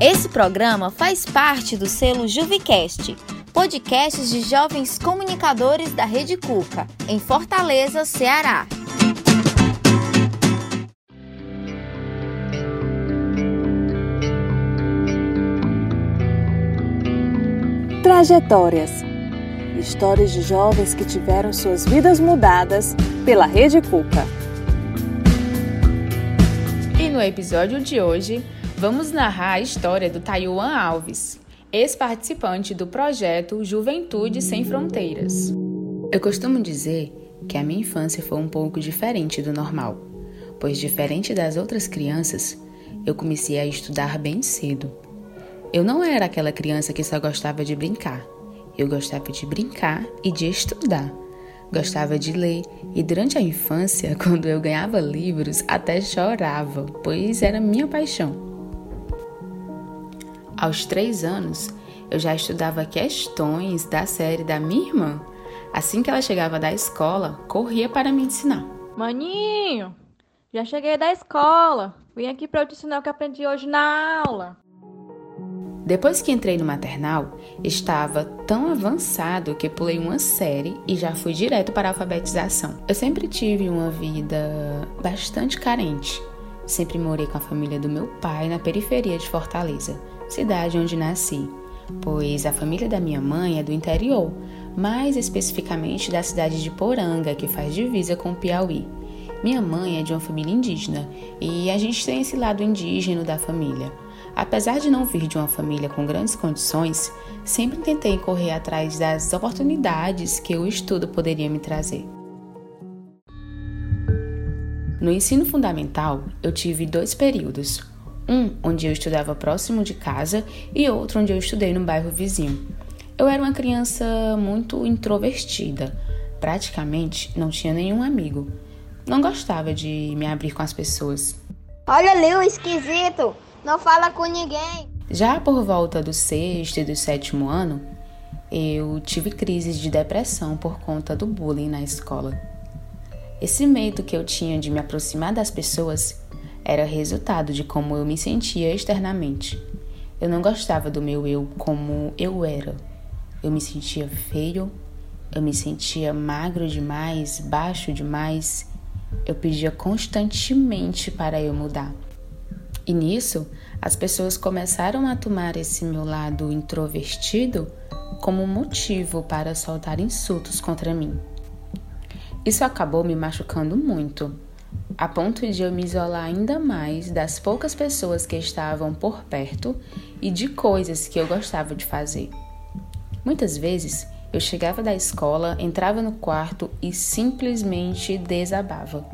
Esse programa faz parte do selo Juvicast, podcasts de jovens comunicadores da Rede Cuca, em Fortaleza, Ceará. Trajetórias. Histórias de jovens que tiveram suas vidas mudadas pela Rede Cuca. E no episódio de hoje, vamos narrar a história do Taiwan Alves, ex-participante do projeto Juventude Sem Fronteiras. Eu costumo dizer que a minha infância foi um pouco diferente do normal, pois, diferente das outras crianças, eu comecei a estudar bem cedo eu não era aquela criança que só gostava de brincar. Eu gostava de brincar e de estudar. Gostava de ler e durante a infância, quando eu ganhava livros, até chorava, pois era minha paixão. Aos três anos, eu já estudava questões da série da minha irmã. Assim que ela chegava da escola, corria para me ensinar. Maninho, já cheguei da escola. Vim aqui para eu te ensinar o que aprendi hoje na aula. Depois que entrei no maternal, estava tão avançado que pulei uma série e já fui direto para a alfabetização. Eu sempre tive uma vida bastante carente. Sempre morei com a família do meu pai na periferia de Fortaleza, cidade onde nasci, pois a família da minha mãe é do interior, mais especificamente da cidade de Poranga, que faz divisa com o Piauí. Minha mãe é de uma família indígena e a gente tem esse lado indígena da família. Apesar de não vir de uma família com grandes condições, sempre tentei correr atrás das oportunidades que o estudo poderia me trazer. No ensino fundamental, eu tive dois períodos. Um onde eu estudava próximo de casa e outro onde eu estudei no bairro vizinho. Eu era uma criança muito introvertida, praticamente não tinha nenhum amigo. Não gostava de me abrir com as pessoas. Olha ali o esquisito! Não fala com ninguém. Já por volta do sexto e do sétimo ano, eu tive crises de depressão por conta do bullying na escola. Esse medo que eu tinha de me aproximar das pessoas era resultado de como eu me sentia externamente. Eu não gostava do meu eu como eu era. Eu me sentia feio, eu me sentia magro demais, baixo demais. Eu pedia constantemente para eu mudar. E nisso, as pessoas começaram a tomar esse meu lado introvertido como motivo para soltar insultos contra mim. Isso acabou me machucando muito, a ponto de eu me isolar ainda mais das poucas pessoas que estavam por perto e de coisas que eu gostava de fazer. Muitas vezes eu chegava da escola, entrava no quarto e simplesmente desabava.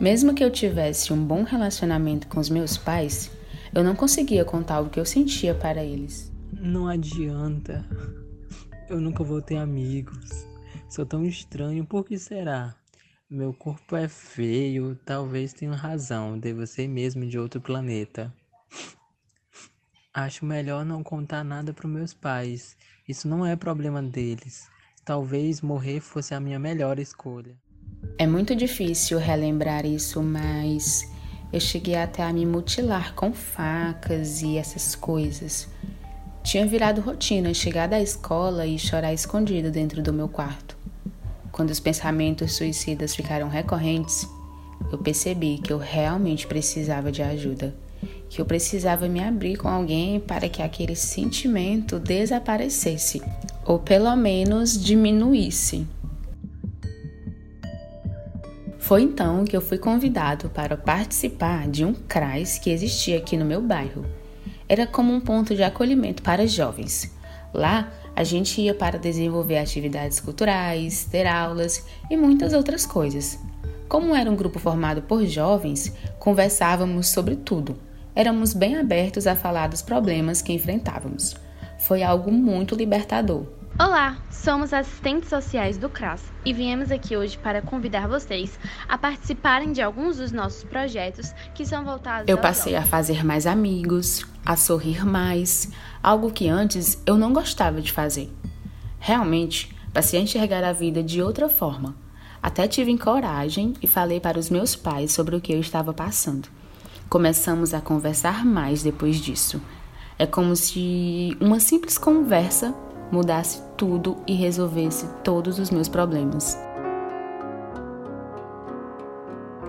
Mesmo que eu tivesse um bom relacionamento com os meus pais, eu não conseguia contar o que eu sentia para eles. Não adianta. Eu nunca vou ter amigos. Sou tão estranho, por que será? Meu corpo é feio, talvez tenha razão, devo ser mesmo de outro planeta. Acho melhor não contar nada para meus pais. Isso não é problema deles. Talvez morrer fosse a minha melhor escolha. É muito difícil relembrar isso, mas eu cheguei até a me mutilar com facas e essas coisas. Tinha virado rotina chegar da escola e chorar escondido dentro do meu quarto. Quando os pensamentos suicidas ficaram recorrentes, eu percebi que eu realmente precisava de ajuda, que eu precisava me abrir com alguém para que aquele sentimento desaparecesse, ou pelo menos diminuísse. Foi então que eu fui convidado para participar de um CRAS que existia aqui no meu bairro. Era como um ponto de acolhimento para jovens. Lá, a gente ia para desenvolver atividades culturais, ter aulas e muitas outras coisas. Como era um grupo formado por jovens, conversávamos sobre tudo. Éramos bem abertos a falar dos problemas que enfrentávamos. Foi algo muito libertador. Olá, somos assistentes sociais do CRAS e viemos aqui hoje para convidar vocês a participarem de alguns dos nossos projetos que são voltados. Eu passei a fazer mais amigos, a sorrir mais, algo que antes eu não gostava de fazer. Realmente, passei a enxergar a vida de outra forma. Até tive coragem e falei para os meus pais sobre o que eu estava passando. Começamos a conversar mais depois disso. É como se uma simples conversa mudasse tudo e resolvesse todos os meus problemas.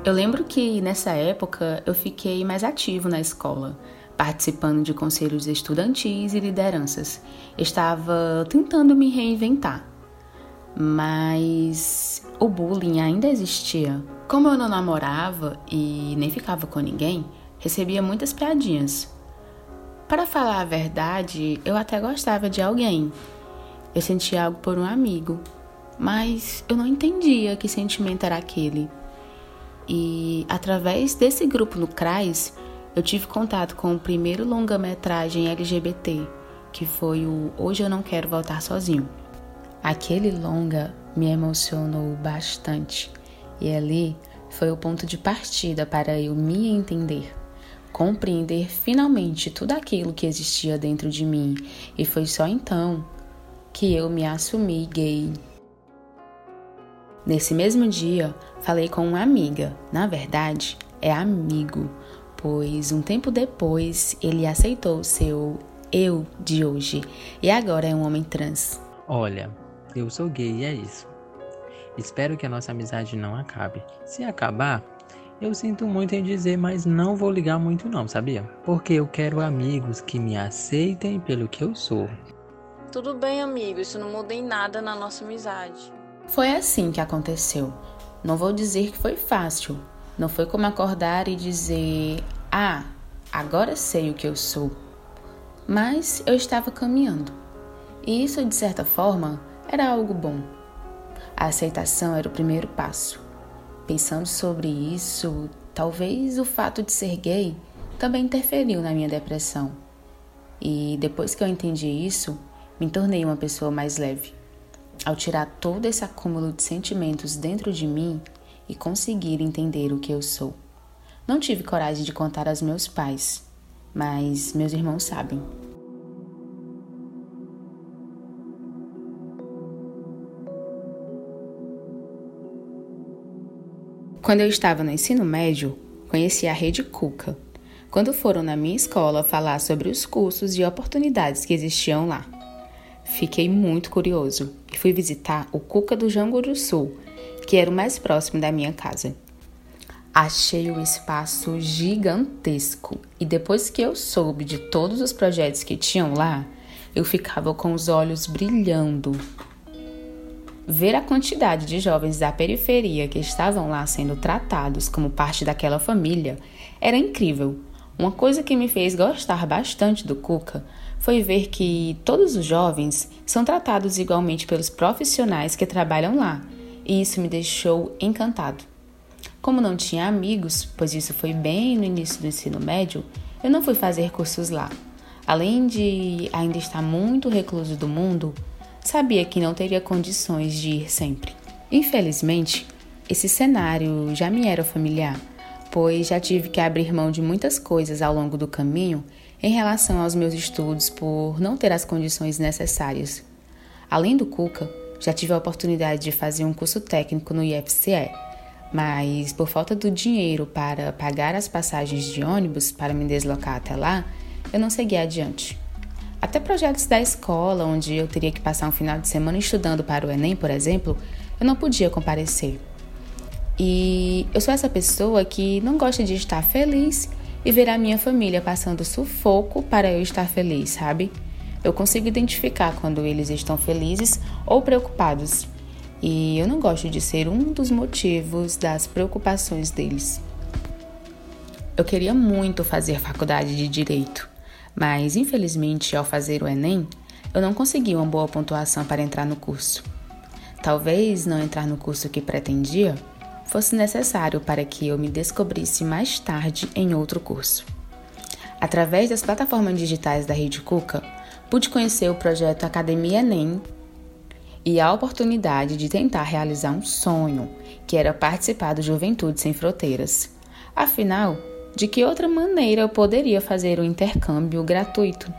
Eu lembro que nessa época eu fiquei mais ativo na escola, participando de conselhos estudantis e lideranças. Estava tentando me reinventar. Mas o bullying ainda existia. Como eu não namorava e nem ficava com ninguém, recebia muitas piadinhas. Para falar a verdade, eu até gostava de alguém. Eu sentia algo por um amigo, mas eu não entendia que sentimento era aquele. E através desse grupo no CRAS, eu tive contato com o primeiro longa-metragem LGBT, que foi o Hoje Eu Não Quero Voltar Sozinho. Aquele longa me emocionou bastante e ali foi o ponto de partida para eu me entender, compreender finalmente tudo aquilo que existia dentro de mim, e foi só então que eu me assumi gay. Nesse mesmo dia, falei com uma amiga, na verdade, é amigo, pois um tempo depois ele aceitou seu eu de hoje e agora é um homem trans. Olha, eu sou gay e é isso. Espero que a nossa amizade não acabe. Se acabar, eu sinto muito em dizer, mas não vou ligar muito não, sabia? Porque eu quero amigos que me aceitem pelo que eu sou. Tudo bem, amigo, isso não muda em nada na nossa amizade. Foi assim que aconteceu. Não vou dizer que foi fácil. Não foi como acordar e dizer: Ah, agora sei o que eu sou. Mas eu estava caminhando. E isso, de certa forma, era algo bom. A aceitação era o primeiro passo. Pensando sobre isso, talvez o fato de ser gay também interferiu na minha depressão. E depois que eu entendi isso, me tornei uma pessoa mais leve ao tirar todo esse acúmulo de sentimentos dentro de mim e conseguir entender o que eu sou. Não tive coragem de contar aos meus pais, mas meus irmãos sabem. Quando eu estava no ensino médio, conheci a Rede Cuca, quando foram na minha escola falar sobre os cursos e oportunidades que existiam lá. Fiquei muito curioso e fui visitar o Cuca do Janguru Sul, que era o mais próximo da minha casa. Achei o espaço gigantesco e depois que eu soube de todos os projetos que tinham lá, eu ficava com os olhos brilhando. Ver a quantidade de jovens da periferia que estavam lá sendo tratados como parte daquela família era incrível. Uma coisa que me fez gostar bastante do Cuca foi ver que todos os jovens são tratados igualmente pelos profissionais que trabalham lá, e isso me deixou encantado. Como não tinha amigos, pois isso foi bem no início do ensino médio, eu não fui fazer cursos lá. Além de ainda estar muito recluso do mundo, sabia que não teria condições de ir sempre. Infelizmente, esse cenário já me era familiar, pois já tive que abrir mão de muitas coisas ao longo do caminho em relação aos meus estudos por não ter as condições necessárias. Além do Cuca, já tive a oportunidade de fazer um curso técnico no IFCE, mas por falta do dinheiro para pagar as passagens de ônibus para me deslocar até lá, eu não segui adiante. Até projetos da escola, onde eu teria que passar um final de semana estudando para o Enem, por exemplo, eu não podia comparecer. E eu sou essa pessoa que não gosta de estar feliz e ver a minha família passando sufoco para eu estar feliz, sabe? Eu consigo identificar quando eles estão felizes ou preocupados. E eu não gosto de ser um dos motivos das preocupações deles. Eu queria muito fazer faculdade de direito, mas infelizmente ao fazer o Enem, eu não consegui uma boa pontuação para entrar no curso. Talvez não entrar no curso que pretendia fosse necessário para que eu me descobrisse mais tarde em outro curso. Através das plataformas digitais da Rede Cuca, pude conhecer o projeto Academia Enem e a oportunidade de tentar realizar um sonho, que era participar do Juventude Sem Fronteiras. Afinal, de que outra maneira eu poderia fazer o um intercâmbio gratuito?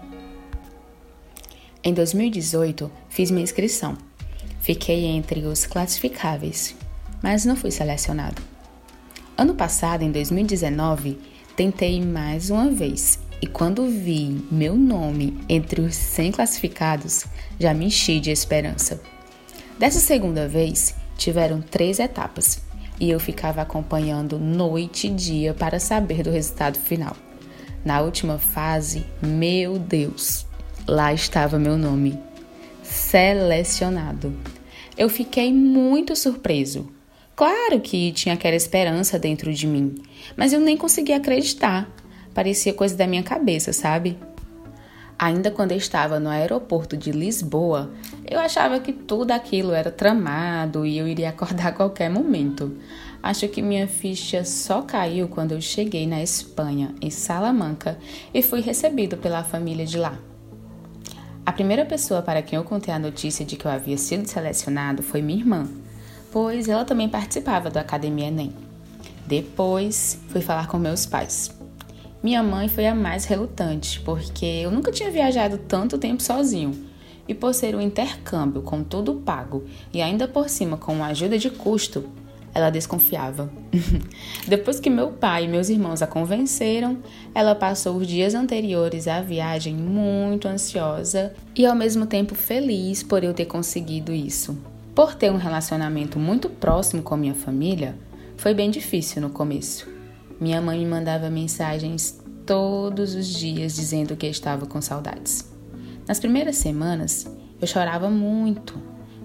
Em 2018, fiz minha inscrição. Fiquei entre os classificáveis mas não fui selecionado. Ano passado, em 2019, tentei mais uma vez E quando vi meu nome entre os 100 classificados, já me enchi de esperança. Dessa segunda vez, tiveram três etapas e eu ficava acompanhando noite e dia para saber do resultado final. Na última fase, meu Deus, lá estava meu nome. Selecionado. Eu fiquei muito surpreso. Claro que tinha aquela esperança dentro de mim, mas eu nem conseguia acreditar. Parecia coisa da minha cabeça, sabe? Ainda quando eu estava no aeroporto de Lisboa, eu achava que tudo aquilo era tramado e eu iria acordar a qualquer momento. Acho que minha ficha só caiu quando eu cheguei na Espanha, em Salamanca, e fui recebido pela família de lá. A primeira pessoa para quem eu contei a notícia de que eu havia sido selecionado foi minha irmã, pois ela também participava da Academia Enem. Depois, fui falar com meus pais. Minha mãe foi a mais relutante, porque eu nunca tinha viajado tanto tempo sozinho. E por ser um intercâmbio com tudo pago e ainda por cima com ajuda de custo, ela desconfiava. Depois que meu pai e meus irmãos a convenceram, ela passou os dias anteriores à viagem muito ansiosa e ao mesmo tempo feliz por eu ter conseguido isso. Por ter um relacionamento muito próximo com minha família, foi bem difícil no começo. Minha mãe me mandava mensagens todos os dias dizendo que estava com saudades. Nas primeiras semanas, eu chorava muito.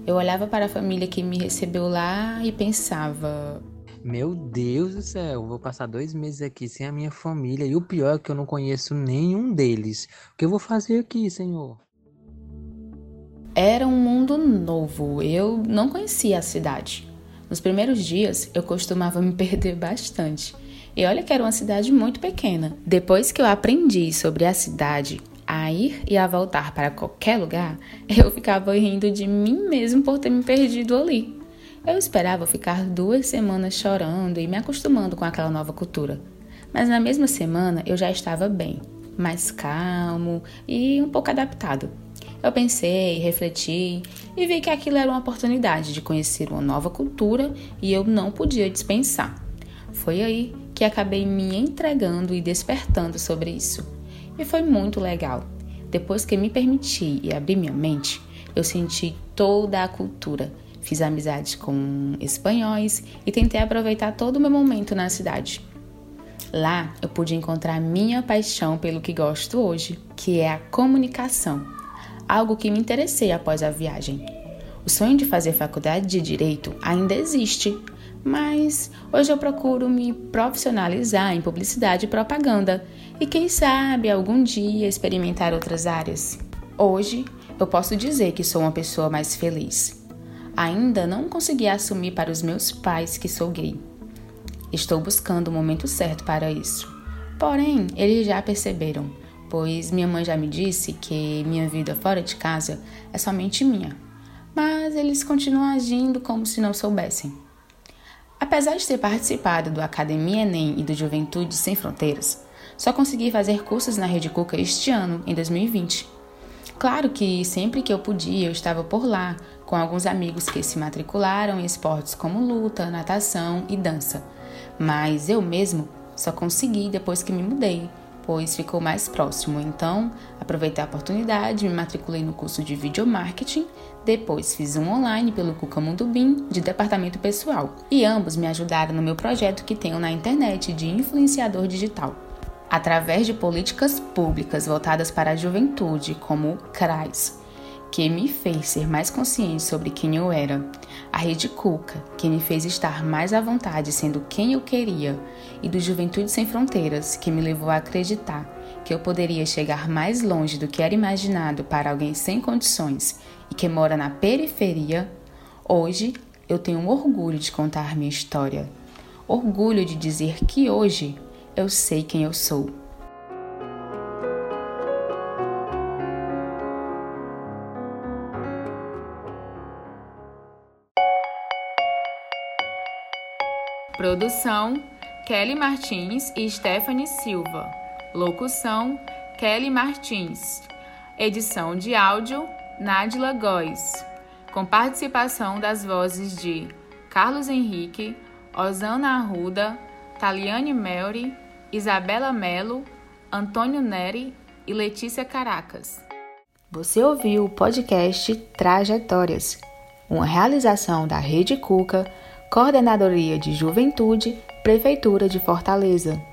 Eu olhava para a família que me recebeu lá e pensava: Meu Deus do céu, vou passar dois meses aqui sem a minha família e o pior é que eu não conheço nenhum deles. O que eu vou fazer aqui, Senhor? Era um mundo novo, eu não conhecia a cidade. Nos primeiros dias, eu costumava me perder bastante. E olha que era uma cidade muito pequena. Depois que eu aprendi sobre a cidade, a ir e a voltar para qualquer lugar, eu ficava rindo de mim mesmo por ter me perdido ali. Eu esperava ficar duas semanas chorando e me acostumando com aquela nova cultura. Mas na mesma semana eu já estava bem, mais calmo e um pouco adaptado. Eu pensei, refleti e vi que aquilo era uma oportunidade de conhecer uma nova cultura e eu não podia dispensar. Foi aí que acabei me entregando e despertando sobre isso. E foi muito legal. Depois que me permiti e abri minha mente, eu senti toda a cultura. Fiz amizades com espanhóis e tentei aproveitar todo o meu momento na cidade. Lá eu pude encontrar minha paixão pelo que gosto hoje, que é a comunicação, algo que me interessei após a viagem. O sonho de fazer faculdade de direito ainda existe, mas hoje eu procuro me profissionalizar em publicidade e propaganda e quem sabe algum dia experimentar outras áreas. Hoje eu posso dizer que sou uma pessoa mais feliz. Ainda não consegui assumir para os meus pais que sou gay. Estou buscando o momento certo para isso. Porém, eles já perceberam, pois minha mãe já me disse que minha vida fora de casa é somente minha. Mas eles continuam agindo como se não soubessem. Apesar de ter participado do Academia Enem e do Juventude Sem Fronteiras, só consegui fazer cursos na Rede Cuca este ano, em 2020. Claro que sempre que eu podia eu estava por lá, com alguns amigos que se matricularam em esportes como luta, natação e dança, mas eu mesmo só consegui depois que me mudei, pois ficou mais próximo. Então, aproveitei a oportunidade, me matriculei no curso de videomarketing, depois fiz um online pelo Cuca Bim, de departamento pessoal, e ambos me ajudaram no meu projeto que tenho na internet de influenciador digital. Através de políticas públicas voltadas para a juventude, como o CRAS, que me fez ser mais consciente sobre quem eu era, a Rede Cuca, que me fez estar mais à vontade sendo quem eu queria, e do Juventude Sem Fronteiras, que me levou a acreditar que eu poderia chegar mais longe do que era imaginado para alguém sem condições e que mora na periferia, hoje eu tenho orgulho de contar minha história. Orgulho de dizer que hoje eu sei quem eu sou. Produção: Kelly Martins e Stephanie Silva. Locução: Kelly Martins. Edição de áudio: Nádila Góes. Com participação das vozes de Carlos Henrique, Osana Arruda, Taliane Melri, Isabela Melo, Antônio Neri e Letícia Caracas. Você ouviu o podcast Trajetórias, uma realização da Rede Cuca, Coordenadoria de Juventude, Prefeitura de Fortaleza.